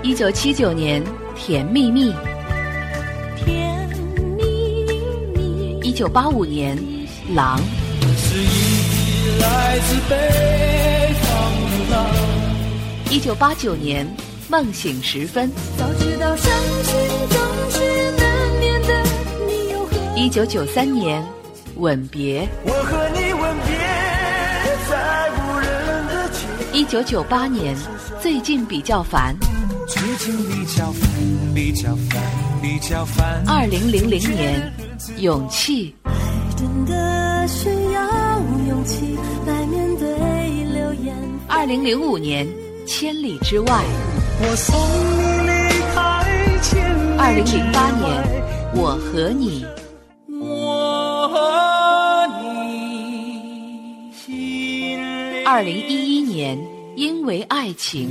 一九七九年，《甜蜜蜜》。甜蜜蜜。一九八五年，《狼》。是一来自北方的狼。一九八九年，《梦醒时分》。早知道伤心总是难免的，你又何一九九三年，《吻别》。我和你吻别在无人的街。一九九八年，最近比较烦。最近比较烦，比较烦，比较烦。二零零零年，勇气。爱真的需要勇气来面对流言。二零零五年，千里之外。我送你离开千里二零零八年，我和你。我和你二零一一年，因为爱情。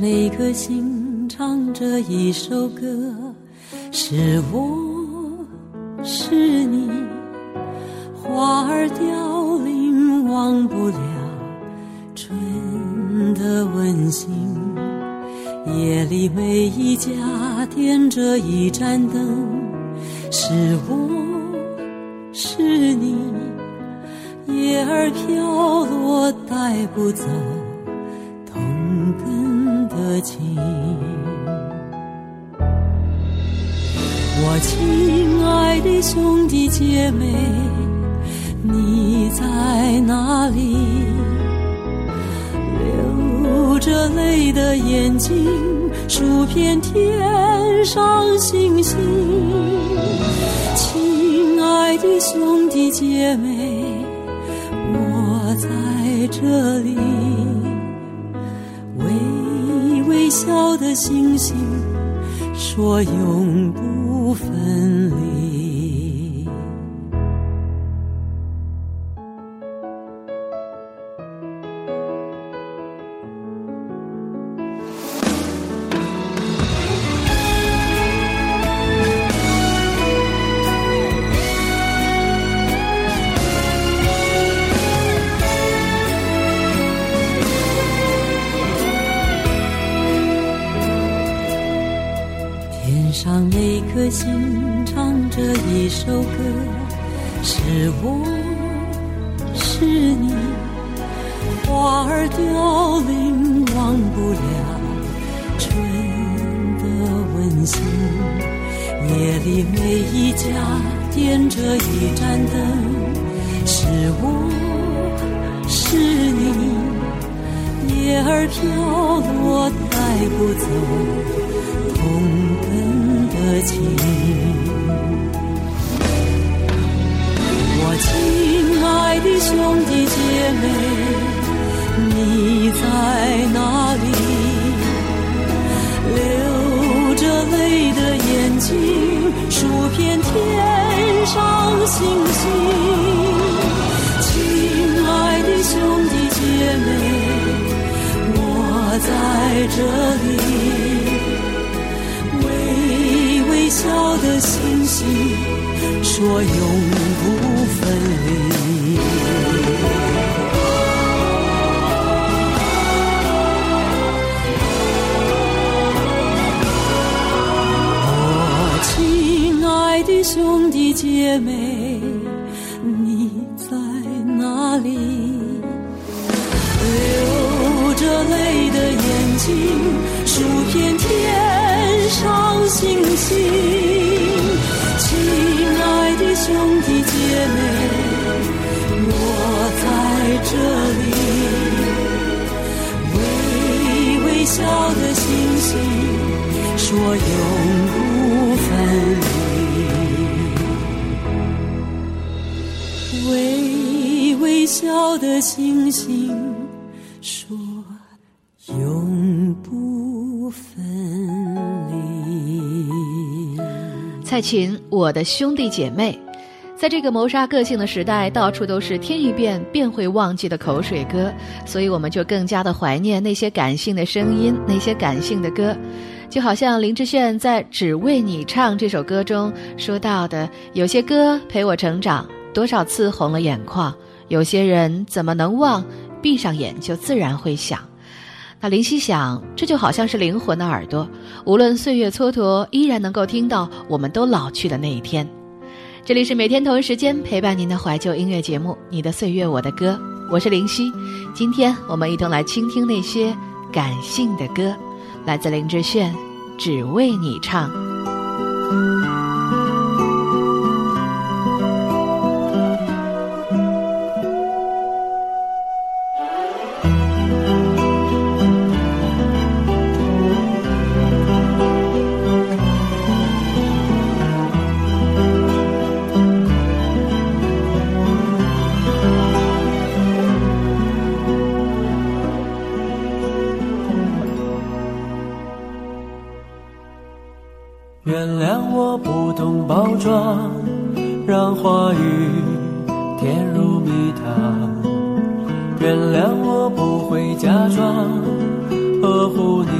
每颗心唱着一首歌，是我是你，花儿凋零忘不了春的温馨。夜里每一家点着一盏灯，是我是你，叶儿飘落带不走。同根的情，我亲爱的兄弟姐妹，你在哪里？流着泪的眼睛，数遍天上星星。亲爱的兄弟姐妹，我在这里。微微笑的星星，说永不分离。天上每颗星唱着一首歌，是我是你，花儿凋零忘不了春的温馨。夜里每一家点着一盏灯，是我是你，叶儿飘落带不走。同根的情，我亲爱的兄弟姐妹，你在哪里？流着泪的眼睛，数遍天上星星。说永不分离。笑的星星说永不分离。微微笑的星星说永不分离。蔡琴我的兄弟姐妹在这个谋杀个性的时代，到处都是听一遍便会忘记的口水歌，所以我们就更加的怀念那些感性的声音，那些感性的歌。就好像林志炫在《只为你唱》这首歌中说到的：“有些歌陪我成长，多少次红了眼眶；有些人怎么能忘？闭上眼就自然会想。”那林夕想，这就好像是灵魂的耳朵，无论岁月蹉跎，依然能够听到我们都老去的那一天。这里是每天同一时间陪伴您的怀旧音乐节目《你的岁月我的歌》，我是林夕。今天我们一同来倾听那些感性的歌，来自林志炫，《只为你唱》。我不会假装呵护你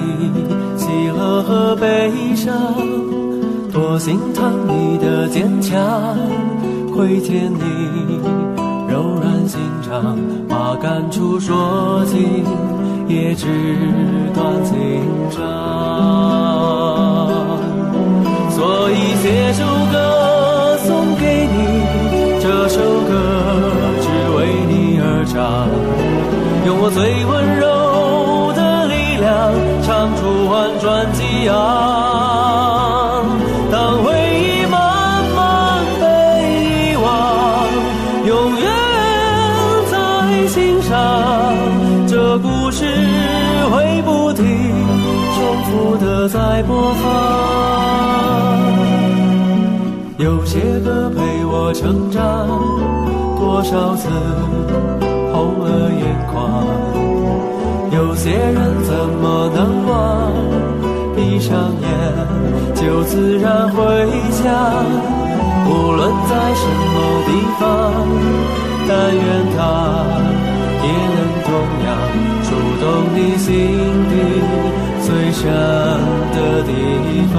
喜乐和悲伤，多心疼你的坚强，亏欠你柔软心肠，把感触说尽也只断情伤。所以写首歌送给你，这首歌只为你而唱，用我最温柔的力量，唱出婉转激昂。当回忆慢慢被遗忘，永远在心上，这故事会不停重复的在播放。有些歌陪我成长，多少次红了眼眶。有些人怎么能忘？闭上眼就自然回家。无论在什么地方，但愿它也能同样触动你心底最深的地方。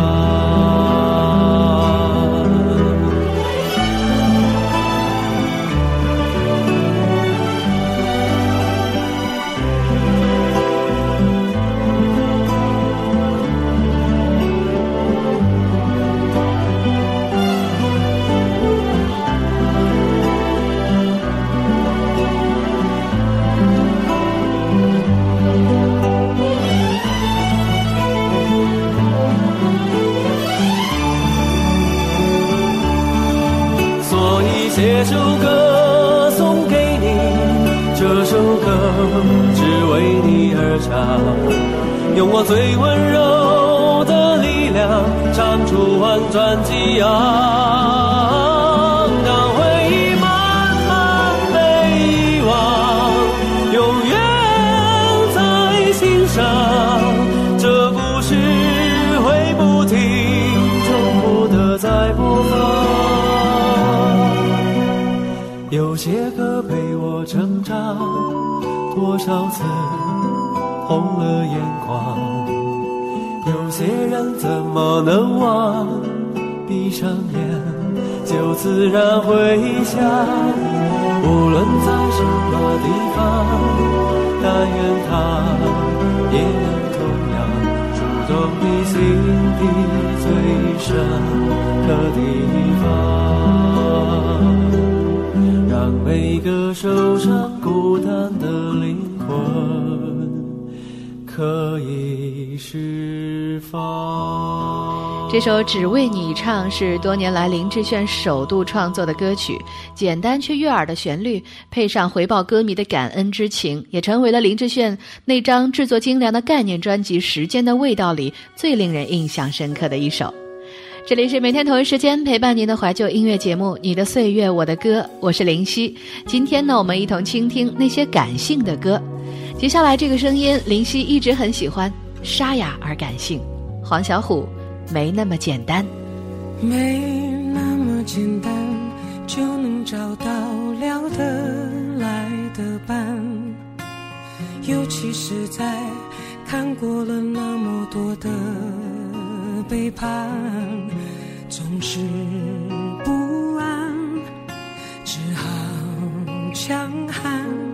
用我最温柔的力量，唱出万转激昂。当回忆慢慢被遗忘，永远在心上。这故事会不停重复的在播放。有些歌陪我成长，多少次红了眼。眶？有些人怎么能忘？闭上眼就自然回想。无论在什么地方，但愿他也能同样触动你心底最深的地方。让每个受伤可以释放。这首《只为你唱》是多年来林志炫首度创作的歌曲，简单却悦耳的旋律，配上回报歌迷的感恩之情，也成为了林志炫那张制作精良的概念专辑《时间的味道》里最令人印象深刻的一首。这里是每天同一时间陪伴您的怀旧音乐节目《你的岁月我的歌》，我是林夕。今天呢，我们一同倾听那些感性的歌。接下来这个声音，林夕一直很喜欢，沙哑而感性。黄小琥，没那么简单，没那么简单就能找到聊得来的伴，尤其是在看过了那么多的。背叛总是不安，只好强悍。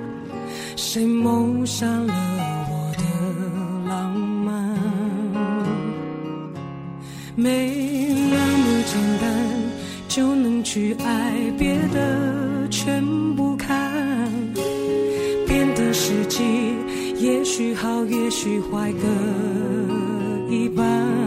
谁谋杀了我的浪漫？没那么简单就能去爱，别的全不看。变的时机也许好，也许坏各一半。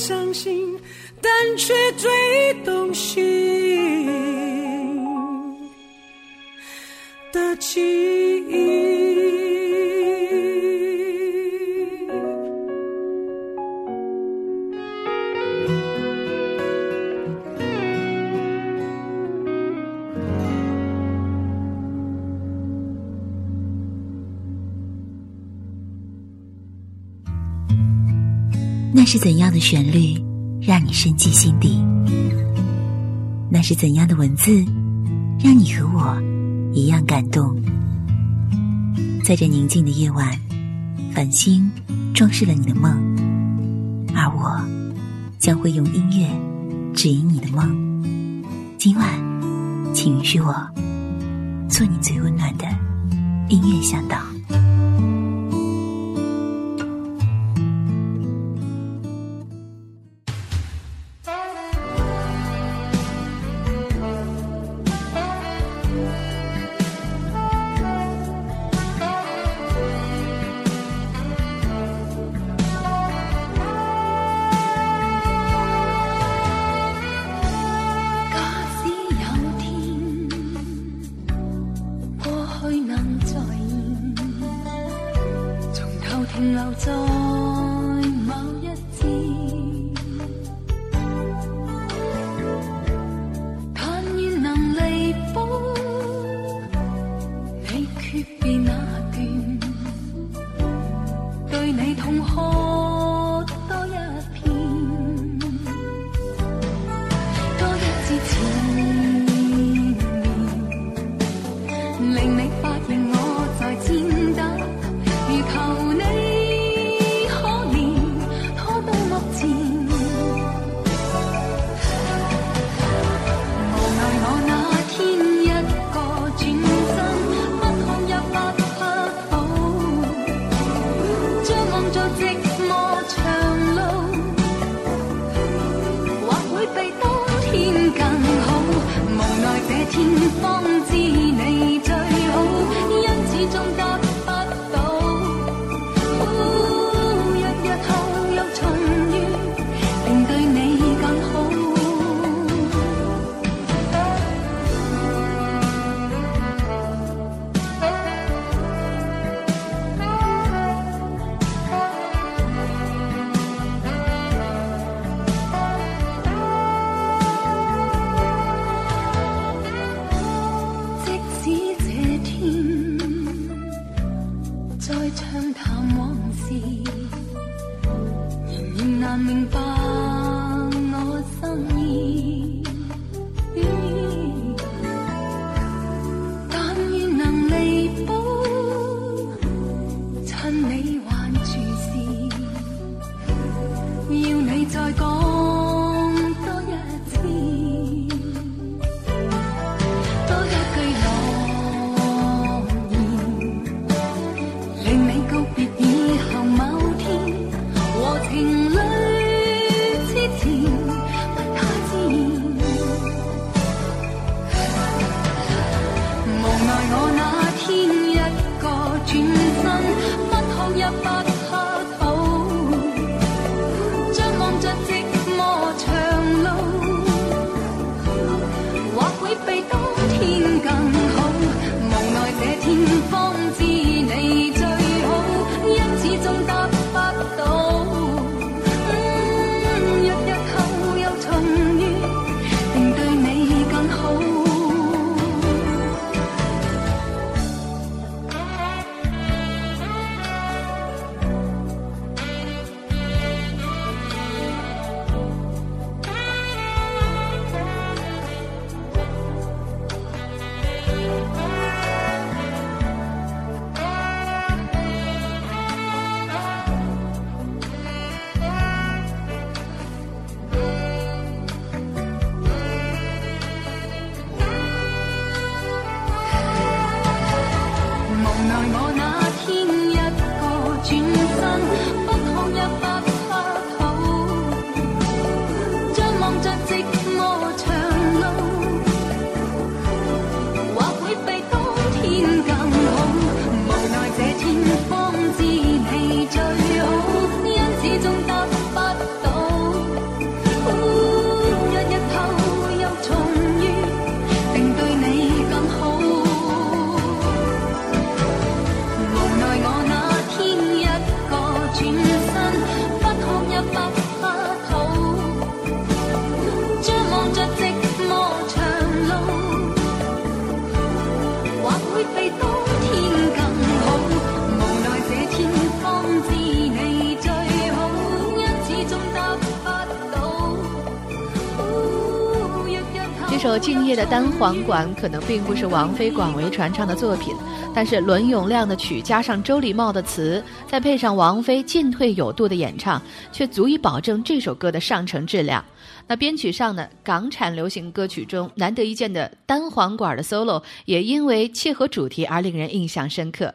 伤心但却最动心的记忆。是怎样的旋律，让你深记心底？那是怎样的文字，让你和我一样感动？在这宁静的夜晚，繁星装饰了你的梦，而我将会用音乐指引你的梦。今晚，请允许我做你最温暖的音乐向导。放。在。单簧管》可能并不是王菲广为传唱的作品，但是伦永亮的曲加上周礼茂的词，再配上王菲进退有度的演唱，却足以保证这首歌的上乘质量。那编曲上呢，港产流行歌曲中难得一见的单簧管的 solo，也因为切合主题而令人印象深刻。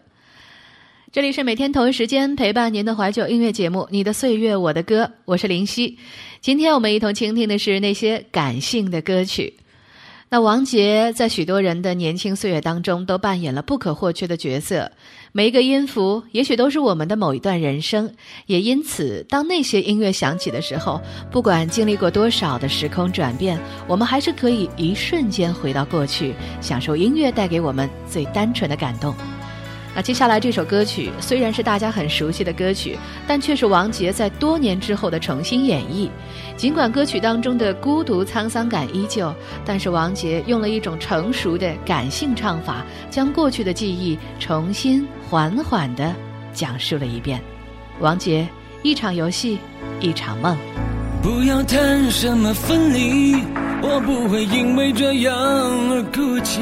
这里是每天同一时间陪伴您的怀旧音乐节目《你的岁月我的歌》，我是林夕。今天我们一同倾听的是那些感性的歌曲。那王杰在许多人的年轻岁月当中都扮演了不可或缺的角色，每一个音符也许都是我们的某一段人生。也因此，当那些音乐响起的时候，不管经历过多少的时空转变，我们还是可以一瞬间回到过去，享受音乐带给我们最单纯的感动。那接下来这首歌曲虽然是大家很熟悉的歌曲，但却是王杰在多年之后的重新演绎。尽管歌曲当中的孤独沧桑感依旧，但是王杰用了一种成熟的感性唱法，将过去的记忆重新缓缓地讲述了一遍。王杰，一场游戏，一场梦。不要谈什么分离，我不会因为这样而哭泣。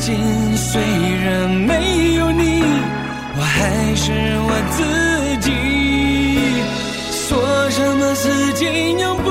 间虽然没有你，我还是我自己。说什么四季永不